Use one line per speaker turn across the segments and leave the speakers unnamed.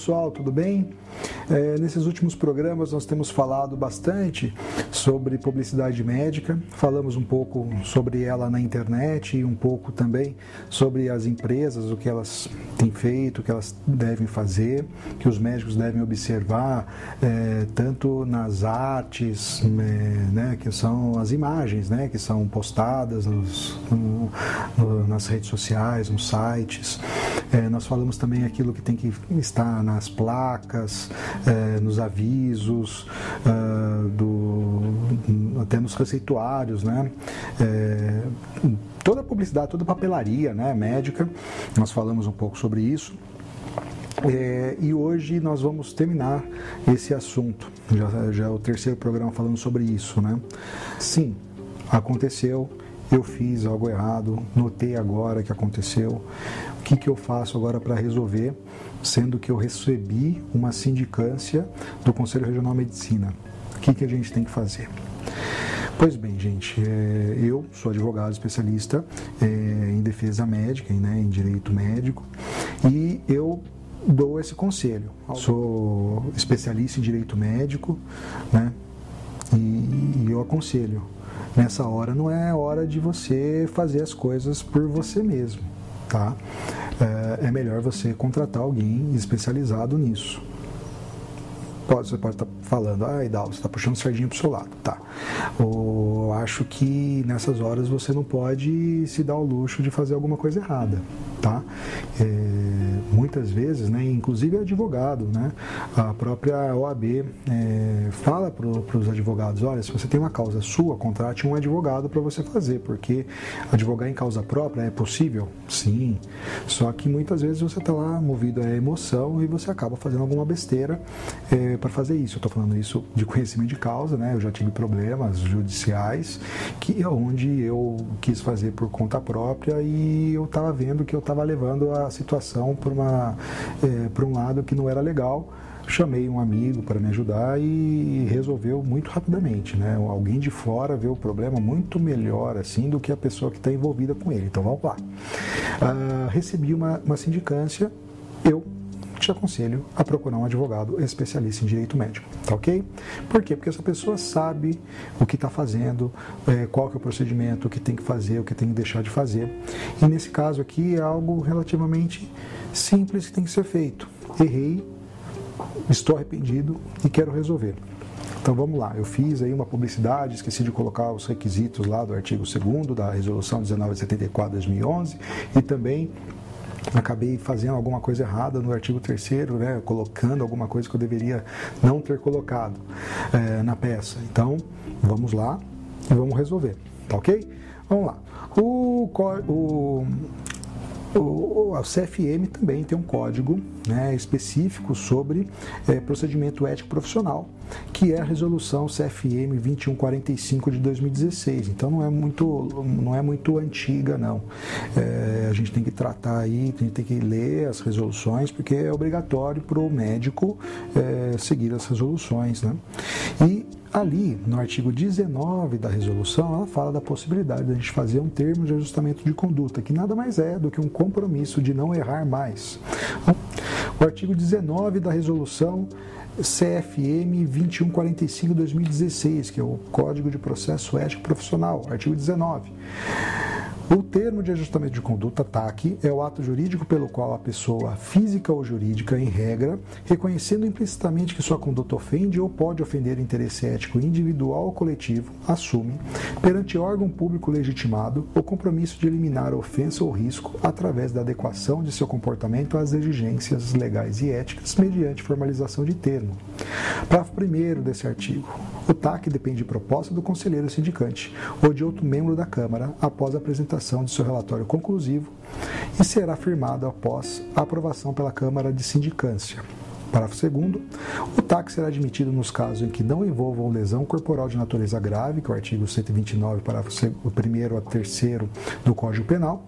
pessoal, tudo bem? É, nesses últimos programas nós temos falado bastante sobre publicidade médica, falamos um pouco sobre ela na internet e um pouco também sobre as empresas, o que elas têm feito, o que elas devem fazer, que os médicos devem observar, é, tanto nas artes, é, né, que são as imagens né, que são postadas nos, no, nas redes sociais, nos sites. É, nós falamos também aquilo que tem que estar nas placas, é, nos avisos, é, do, até nos receituários, né? É, toda a publicidade, toda a papelaria né, médica, nós falamos um pouco sobre isso. É, e hoje nós vamos terminar esse assunto. Já, já é o terceiro programa falando sobre isso, né? Sim, aconteceu, eu fiz algo errado, notei agora que aconteceu, que, que eu faço agora para resolver, sendo que eu recebi uma sindicância do Conselho Regional de Medicina. O que, que a gente tem que fazer? Pois bem, gente, é, eu sou advogado especialista é, em defesa médica, né, em direito médico, e eu dou esse conselho. Sou especialista em direito médico, né, e, e eu aconselho Nessa hora não é hora de você fazer as coisas por você mesmo, tá? É, é melhor você contratar alguém especializado nisso. Pode, você pode estar tá falando, ah, Idal, você está puxando sardinha para o seu lado. Tá. Ou acho que nessas horas você não pode se dar o luxo de fazer alguma coisa errada. Tá? É, muitas vezes, né, inclusive advogado, né, a própria OAB é, fala para os advogados, olha, se você tem uma causa sua, contrate um advogado para você fazer, porque advogar em causa própria é possível? Sim. Só que muitas vezes você está lá movido à emoção e você acaba fazendo alguma besteira é, para fazer isso. Eu estou falando isso de conhecimento de causa, né? Eu já tive problemas judiciais que onde eu quis fazer por conta própria e eu estava vendo que eu estava levando a situação para é, um lado que não era legal chamei um amigo para me ajudar e resolveu muito rapidamente, né? Alguém de fora vê o problema muito melhor assim do que a pessoa que está envolvida com ele. Então vamos lá. Uh, recebi uma, uma sindicância, eu te aconselho a procurar um advogado especialista em direito médico, tá ok? Por quê? Porque essa pessoa sabe o que está fazendo, é, qual que é o procedimento, o que tem que fazer, o que tem que deixar de fazer. E nesse caso aqui é algo relativamente simples que tem que ser feito. Errei, estou arrependido e quero resolver. Então vamos lá, eu fiz aí uma publicidade, esqueci de colocar os requisitos lá do artigo 2 da resolução 1974 2011 e também acabei fazendo alguma coisa errada no artigo 3 né, colocando alguma coisa que eu deveria não ter colocado é, na peça. Então, vamos lá e vamos resolver, tá ok? Vamos lá. O, o, o, a CFM também tem um código né, específico sobre é, procedimento ético profissional, que é a resolução CFM 2145 de 2016. Então não é muito, não é muito antiga, não. É, a gente tem que tratar aí, gente tem que ler as resoluções, porque é obrigatório para o médico é, seguir as resoluções. Né? E Ali, no artigo 19 da resolução, ela fala da possibilidade de a gente fazer um termo de ajustamento de conduta, que nada mais é do que um compromisso de não errar mais. O artigo 19 da resolução CFM 2145-2016, que é o Código de Processo Ético Profissional, artigo 19. O termo de ajustamento de conduta, TAC, é o ato jurídico pelo qual a pessoa física ou jurídica, em regra, reconhecendo implicitamente que sua conduta ofende ou pode ofender interesse ético individual ou coletivo, assume, perante órgão público legitimado, o compromisso de eliminar a ofensa ou risco através da adequação de seu comportamento às exigências legais e éticas mediante formalização de termo. Parágrafo 1 desse artigo. O TAC depende de proposta do conselheiro sindicante ou de outro membro da Câmara após a apresentação apresentação de seu relatório conclusivo e será firmado após a aprovação pela Câmara de Sindicância. Parágrafo 2. O TAC será admitido nos casos em que não envolvam lesão corporal de natureza grave, que é o artigo 129, parágrafo 1 a 3 do Código Penal,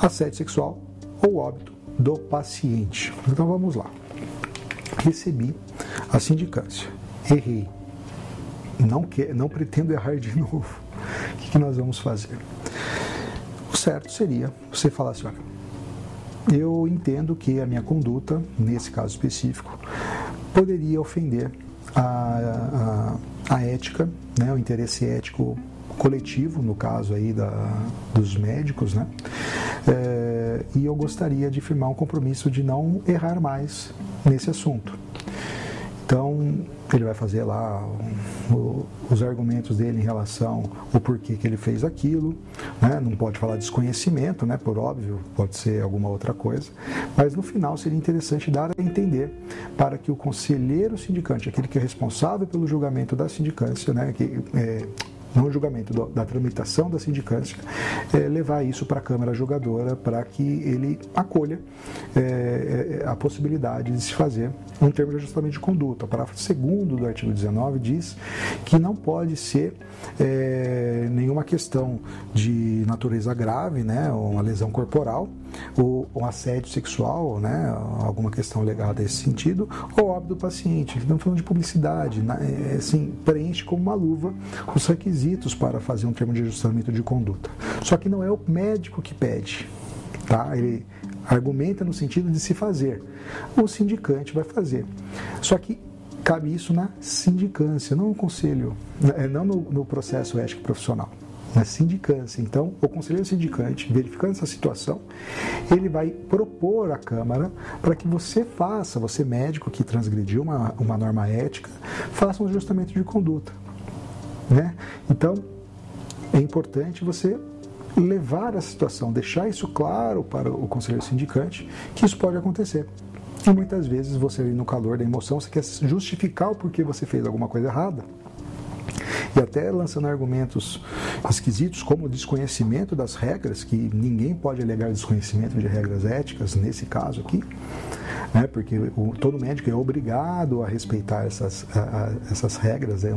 assédio sexual ou óbito do paciente. Então vamos lá. Recebi a sindicância. Errei. Não, que, não pretendo errar de novo. O que nós vamos fazer? Certo seria você falar assim: olha, eu entendo que a minha conduta, nesse caso específico, poderia ofender a, a, a ética, né, o interesse ético coletivo, no caso aí da, dos médicos, né? É, e eu gostaria de firmar um compromisso de não errar mais nesse assunto. Então, ele vai fazer lá o, os argumentos dele em relação ao porquê que ele fez aquilo, né? não pode falar desconhecimento, né? por óbvio, pode ser alguma outra coisa, mas no final seria interessante dar a entender para que o conselheiro sindicante, aquele que é responsável pelo julgamento da sindicância, né? que, é, não julgamento, do, da tramitação da sindicância, é, levar isso para a Câmara Julgadora para que ele acolha é, é, a possibilidade de se fazer um termo de ajustamento de conduta. O parágrafo 2 do artigo 19 diz que não pode ser é, nenhuma questão de natureza grave, né, uma lesão corporal, ou um assédio sexual, né, alguma questão legada a esse sentido, ou óbito do paciente. Estamos falando de publicidade, né, é, assim, preenche como uma luva os requisitos para fazer um termo de ajustamento de conduta. Só que não é o médico que pede, tá? Ele argumenta no sentido de se fazer. O sindicante vai fazer. Só que cabe isso na sindicância, não no conselho, né, não no, no processo ético profissional na sindicância. Então, o conselheiro sindicante, verificando essa situação, ele vai propor à Câmara para que você faça, você médico que transgrediu uma, uma norma ética, faça um ajustamento de conduta. Né? Então, é importante você levar a situação, deixar isso claro para o conselheiro sindicante, que isso pode acontecer. E muitas vezes você, no calor da emoção, você quer justificar o porquê você fez alguma coisa errada e até lançando argumentos esquisitos como o desconhecimento das regras, que ninguém pode alegar desconhecimento de regras éticas nesse caso aqui, né, porque o, todo médico é obrigado a respeitar essas, a, a, essas regras, né,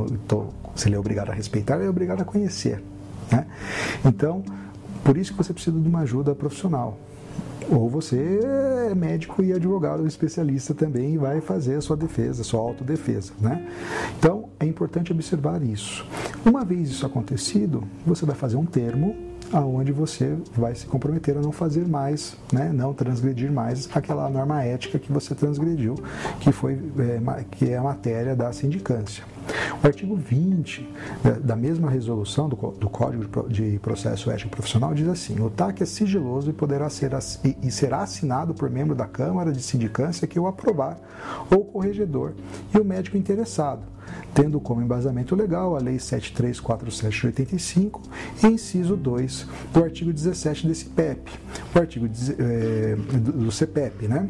se ele é obrigado a respeitar, ele é obrigado a conhecer. Né? Então, por isso que você precisa de uma ajuda profissional. Ou você é médico e advogado especialista também e vai fazer a sua defesa, a sua autodefesa. Né? Então, é importante observar isso. Uma vez isso acontecido, você vai fazer um termo aonde você vai se comprometer a não fazer mais, né, não transgredir mais aquela norma ética que você transgrediu, que foi é, que é a matéria da sindicância. O artigo 20 da mesma resolução do, Código de Processo Ético Profissional diz assim: o TAC é sigiloso e poderá ser e, será assinado por membro da Câmara de Sindicância que o aprovar, ou o corregedor e o médico interessado, tendo como embasamento legal a Lei 7347 de 85 e inciso 2 do artigo 17 desse PEP, o artigo é, do CPEP, né?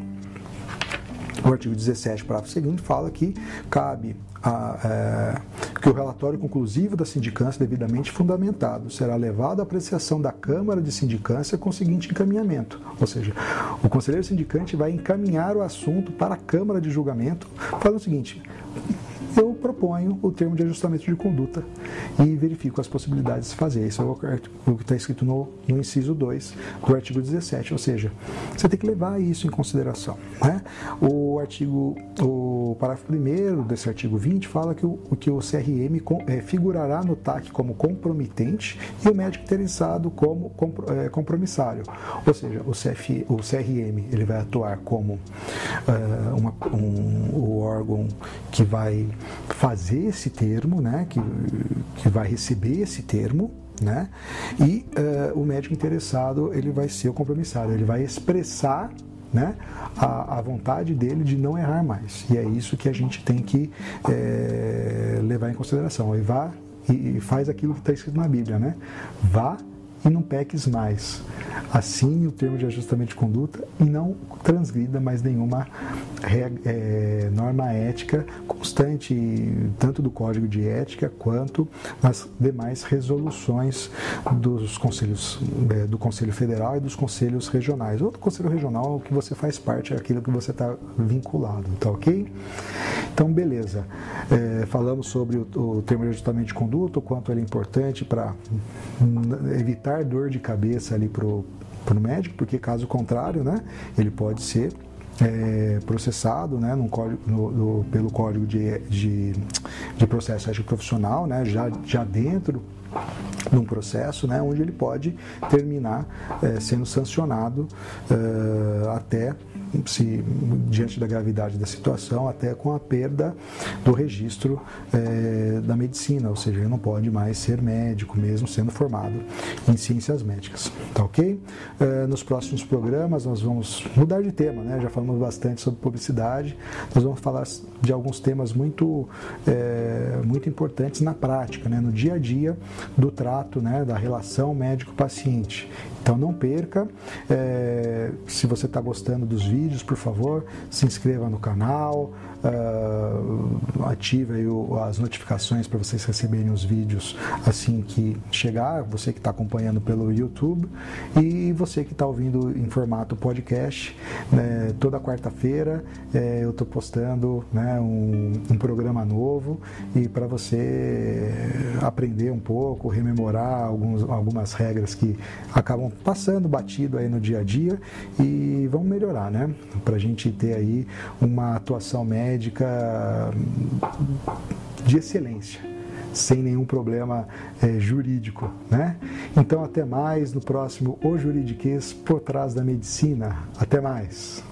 O artigo 17, parágrafo seguinte, fala que cabe a, é, que o relatório conclusivo da sindicância devidamente fundamentado será levado à apreciação da Câmara de Sindicância com o seguinte encaminhamento, ou seja, o conselheiro sindicante vai encaminhar o assunto para a Câmara de Julgamento, falando o seguinte, proponho o termo de ajustamento de conduta e verifico as possibilidades de fazer. Isso é o que está escrito no, no, inciso 2 do artigo 17, ou seja, você tem que levar isso em consideração. Né? O artigo, o parágrafo 1 desse artigo 20 fala que o, que o CRM é, figurará no TAC como compromitente e o médico interessado como é, compromissário. Ou seja, o, CF, o CRM ele vai atuar como é, uma, um, o órgão que vai fazer esse termo, né, que, que vai receber esse termo, né, e uh, o médico interessado ele vai ser o compromissário, ele vai expressar né, a, a, vontade dele de não errar mais. E é isso que a gente tem que é, levar em consideração. E vá e, e faz aquilo que está escrito na Bíblia, né? Vá e não peques mais. Assine o termo de ajustamento de conduta e não transgrida mais nenhuma é, norma ética constante, tanto do Código de Ética quanto nas demais resoluções dos conselhos é, do Conselho Federal e dos conselhos regionais. Ou do Conselho Regional, que você faz parte, é aquilo que você está vinculado, tá ok? Então, beleza. É, falamos sobre o, o termo de ajustamento de conduta, o quanto ele é importante para evitar dor de cabeça ali para o médico, porque caso contrário, né, ele pode ser é, processado né, código, no, no, pelo Código de, de, de Processo Ético Profissional, né, já, já dentro num processo né, onde ele pode terminar é, sendo sancionado é, até se diante da gravidade da situação, até com a perda do registro é, da medicina, ou seja, ele não pode mais ser médico, mesmo sendo formado em ciências médicas. Tá ok? Nos próximos programas nós vamos mudar de tema, né? Já falamos bastante sobre publicidade, nós vamos falar de alguns temas muito, muito importantes na prática, né? no dia a dia do trato, né? da relação médico-paciente. Então não perca. É, se você está gostando dos vídeos, por favor, se inscreva no canal, uh, ative as notificações para vocês receberem os vídeos assim que chegar, você que está acompanhando pelo YouTube e você que está ouvindo em formato podcast. Né, toda quarta-feira é, eu estou postando né, um, um programa novo e para você aprender um pouco, rememorar alguns, algumas regras que acabam passando batido aí no dia a dia e vão melhorar, né? Para a gente ter aí uma atuação médica de excelência sem nenhum problema é, jurídico, né? Então até mais no próximo O Juridiquês por trás da medicina. Até mais.